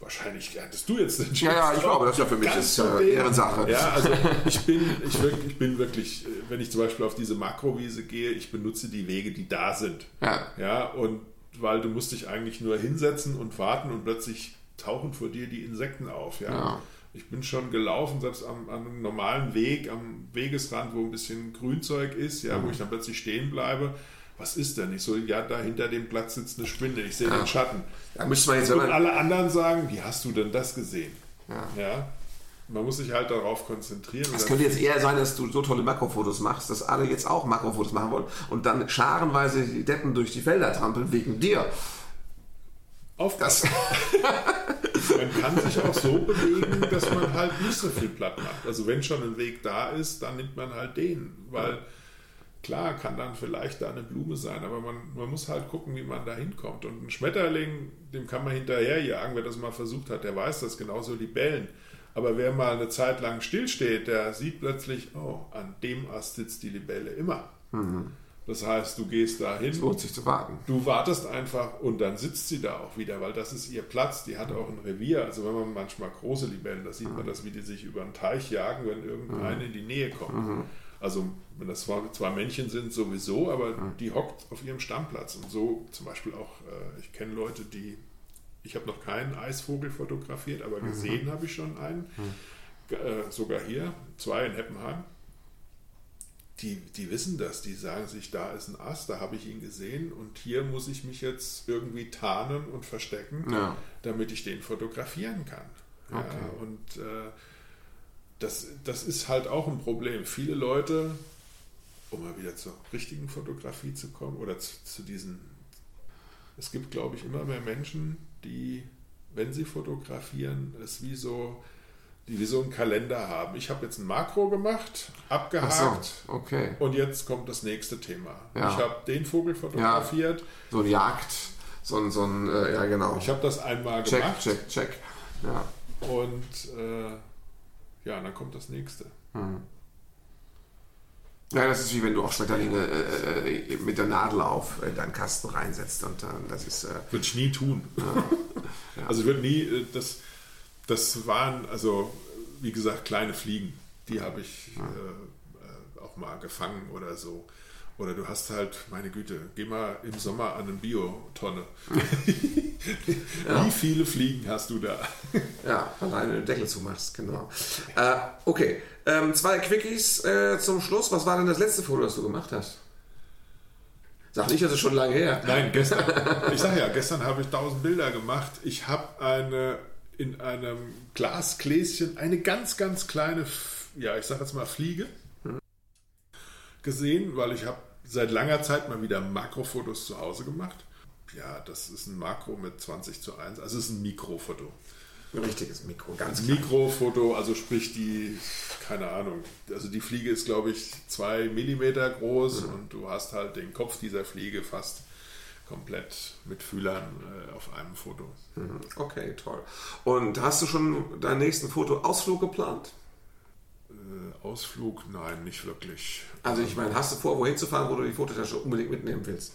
wahrscheinlich erntest du jetzt den Schutz. Ja, ja, ich glaube, das ist ja für mich ist ja Ehrensache. Ja, also ich bin, ich, wirklich, ich bin wirklich, wenn ich zum Beispiel auf diese Makrowiese gehe, ich benutze die Wege, die da sind. Ja. Ja, und weil du musst dich eigentlich nur hinsetzen und warten und plötzlich tauchen vor dir die Insekten auf. Ja. ja. Ich bin schon gelaufen, selbst am, an einem normalen Weg, am Wegesrand, wo ein bisschen Grünzeug ist, ja, mhm. wo ich dann plötzlich stehen bleibe was ist denn? Ich so, ja, da hinter dem Platz sitzt eine Spinne, ich sehe ja. den Schatten. Da müsste man jetzt Und alle anderen sagen, wie hast du denn das gesehen? Ja. ja? Man muss sich halt darauf konzentrieren. Es könnte jetzt eher sein, dass du so tolle Makrofotos machst, dass alle jetzt auch Makrofotos machen wollen und dann scharenweise die Deppen durch die Felder trampeln wegen dir. Auf das. [laughs] man kann sich auch so bewegen, dass man halt nicht so viel platt macht. Also wenn schon ein Weg da ist, dann nimmt man halt den, weil Klar, kann dann vielleicht da eine Blume sein, aber man, man muss halt gucken, wie man da hinkommt. Und ein Schmetterling, dem kann man hinterherjagen, wer das mal versucht hat, der weiß das, genauso Libellen. Aber wer mal eine Zeit lang stillsteht, der sieht plötzlich, oh, an dem Ast sitzt die Libelle immer. Mhm. Das heißt, du gehst da hin. Es lohnt sich zu warten. Du wartest einfach und dann sitzt sie da auch wieder, weil das ist ihr Platz. Die hat auch ein Revier. Also wenn man manchmal große Libellen, da sieht man das, wie die sich über einen Teich jagen, wenn irgendeine mhm. in die Nähe kommt. Mhm. Also wenn das zwei Männchen sind, sowieso, aber die hockt auf ihrem Stammplatz. Und so zum Beispiel auch, äh, ich kenne Leute, die, ich habe noch keinen Eisvogel fotografiert, aber mhm. gesehen mhm. habe ich schon einen, mhm. sogar hier, zwei in Heppenheim. Die, die wissen das, die sagen sich, da ist ein Ast, da habe ich ihn gesehen und hier muss ich mich jetzt irgendwie tarnen und verstecken, ja. damit ich den fotografieren kann. Okay. Ja, und äh, das, das ist halt auch ein Problem. Viele Leute, um mal wieder zur richtigen Fotografie zu kommen oder zu, zu diesen, es gibt, glaube ich, immer mehr Menschen, die, wenn sie fotografieren, es wie so, die wie so einen Kalender haben. Ich habe jetzt ein Makro gemacht, abgehakt. So, okay. Und jetzt kommt das nächste Thema. Ja. Ich habe den Vogel fotografiert. Ja, so ein Jagd, so ein, so ein äh, ja genau. Ich habe das einmal check, gemacht. Check, check, check. Ja. Und äh, ja, dann kommt das nächste. Mhm. Ja, das ist wie wenn du auch Schmetterlinge äh, äh mit der Nadel auf äh, deinen Kasten reinsetzt und dann das ist. Äh, würde ich nie tun. Ja. Ja. [laughs] Also ich würde nie, äh, das, das waren, also wie gesagt, kleine Fliegen. Die habe ich. Äh, auch mal gefangen oder so. Oder du hast halt, meine Güte, geh mal im Sommer an eine Biotonne. [laughs] ja. Wie viele Fliegen hast du da? ja, alleine den Deckel zumachst, genau. Äh, okay, ähm, zwei Quickies äh, zum Schluss. Was war denn das letzte Foto, das du gemacht hast? Sag nicht, das ist schon lange her. Nein, gestern. [laughs] Ich sage ja, gestern habe ich tausend Bilder gemacht. Ich habe eine in einem Glasgläschen eine ganz, ganz kleine, ja, ich sage jetzt mal Fliege gesehen, weil ich habe seit langer Zeit mal wieder Makrofotos zu Hause gemacht. Ja, das ist ein Makro mit 20 zu 1, also es ist ein Mikrofoto. Ein richtiges Mikro, ganz Ein Mikrofoto, also sprich die, keine Ahnung, also die Fliege ist glaube ich zwei Millimeter groß mhm. und du hast halt den Kopf dieser Fliege fast komplett mit Fühlern äh, auf einem Foto. Mhm. Okay, toll. Und hast du schon deinen nächsten Fotoausflug geplant? Äh, Ausflug, nein, nicht wirklich. Also ich meine, hast du vor, wohin zu fahren, wo du die Fototasche unbedingt mitnehmen willst?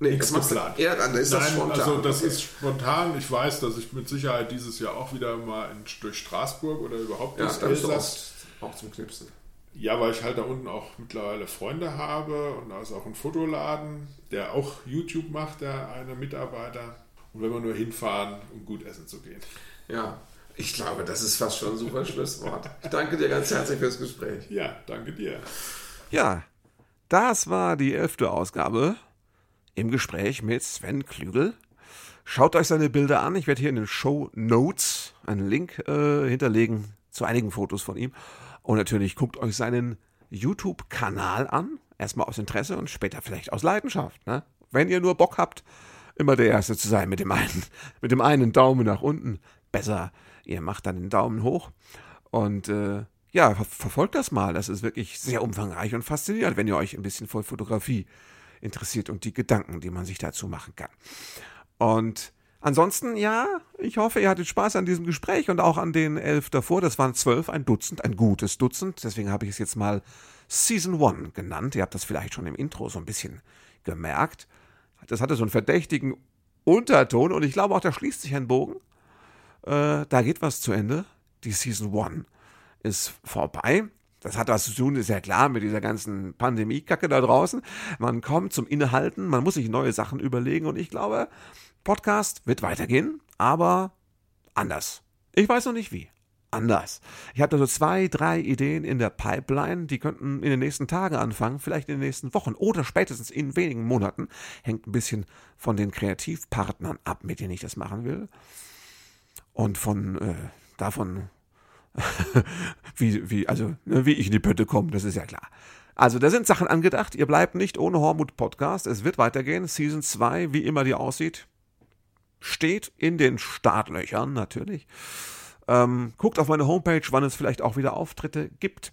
Nee, Nichts das geplant. Eher dann ist Nein, das spontan. Also das okay. ist spontan. Ich weiß, dass ich mit Sicherheit dieses Jahr auch wieder mal in, durch Straßburg oder überhaupt ja, durch Elsass auch zum Knipsen. Ja, weil ich halt da unten auch mittlerweile Freunde habe und da ist auch ein Fotoladen, der auch YouTube macht, der eine Mitarbeiter. Und wenn wir nur hinfahren, um gut essen zu gehen. Ja, ich glaube, das ist fast schon ein super Schlusswort. Ich danke dir ganz herzlich fürs Gespräch. Ja, danke dir. Ja, das war die elfte Ausgabe im Gespräch mit Sven Klügel. Schaut euch seine Bilder an. Ich werde hier in den Show Notes einen Link äh, hinterlegen zu einigen Fotos von ihm. Und natürlich guckt euch seinen YouTube-Kanal an. Erstmal aus Interesse und später vielleicht aus Leidenschaft. Ne? Wenn ihr nur Bock habt, immer der Erste zu sein mit dem einen, mit dem einen Daumen nach unten. Besser Ihr macht dann den Daumen hoch und äh, ja, ver verfolgt das mal. Das ist wirklich sehr umfangreich und faszinierend, wenn ihr euch ein bisschen vor Fotografie interessiert und die Gedanken, die man sich dazu machen kann. Und ansonsten, ja, ich hoffe, ihr hattet Spaß an diesem Gespräch und auch an den elf davor. Das waren zwölf, ein Dutzend, ein gutes Dutzend. Deswegen habe ich es jetzt mal Season One genannt. Ihr habt das vielleicht schon im Intro so ein bisschen gemerkt. Das hatte so einen verdächtigen Unterton und ich glaube auch, da schließt sich ein Bogen. Äh, da geht was zu Ende. Die Season One ist vorbei. Das hat was zu tun, ist ja klar, mit dieser ganzen Pandemie-Kacke da draußen. Man kommt zum Innehalten, man muss sich neue Sachen überlegen und ich glaube, Podcast wird weitergehen, aber anders. Ich weiß noch nicht wie. Anders. Ich habe da so zwei, drei Ideen in der Pipeline, die könnten in den nächsten Tagen anfangen, vielleicht in den nächsten Wochen oder spätestens in wenigen Monaten. Hängt ein bisschen von den Kreativpartnern ab, mit denen ich das machen will. Und von äh, davon, [laughs] wie, wie, also, ne, wie ich in die Pötte komme, das ist ja klar. Also, da sind Sachen angedacht. Ihr bleibt nicht ohne Hormut Podcast. Es wird weitergehen. Season 2, wie immer die aussieht, steht in den Startlöchern natürlich. Ähm, guckt auf meine Homepage, wann es vielleicht auch wieder Auftritte gibt.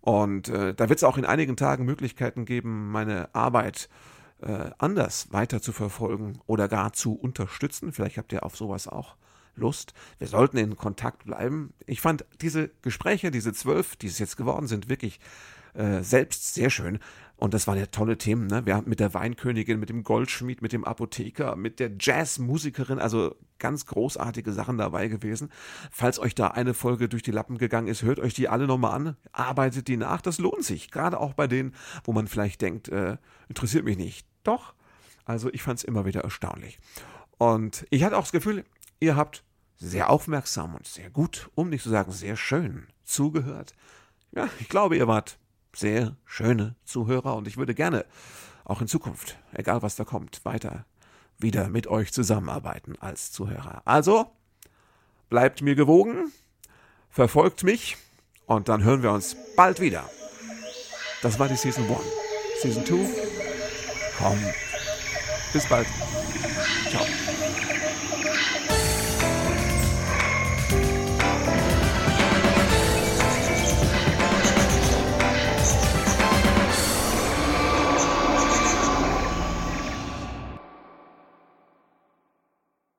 Und äh, da wird es auch in einigen Tagen Möglichkeiten geben, meine Arbeit äh, anders weiter zu verfolgen oder gar zu unterstützen. Vielleicht habt ihr auf sowas auch Lust. Wir sollten in Kontakt bleiben. Ich fand diese Gespräche, diese zwölf, die es jetzt geworden sind, wirklich äh, selbst sehr schön. Und das waren ja tolle Themen. Ne? Wir haben mit der Weinkönigin, mit dem Goldschmied, mit dem Apotheker, mit der Jazzmusikerin, also ganz großartige Sachen dabei gewesen. Falls euch da eine Folge durch die Lappen gegangen ist, hört euch die alle nochmal an, arbeitet die nach. Das lohnt sich. Gerade auch bei denen, wo man vielleicht denkt, äh, interessiert mich nicht. Doch. Also ich fand es immer wieder erstaunlich. Und ich hatte auch das Gefühl, ihr habt sehr aufmerksam und sehr gut, um nicht zu sagen sehr schön, zugehört. Ja, ich glaube, ihr wart sehr schöne Zuhörer und ich würde gerne auch in Zukunft, egal was da kommt, weiter wieder mit euch zusammenarbeiten als Zuhörer. Also, bleibt mir gewogen, verfolgt mich und dann hören wir uns bald wieder. Das war die Season 1. Season 2 kommt. Bis bald.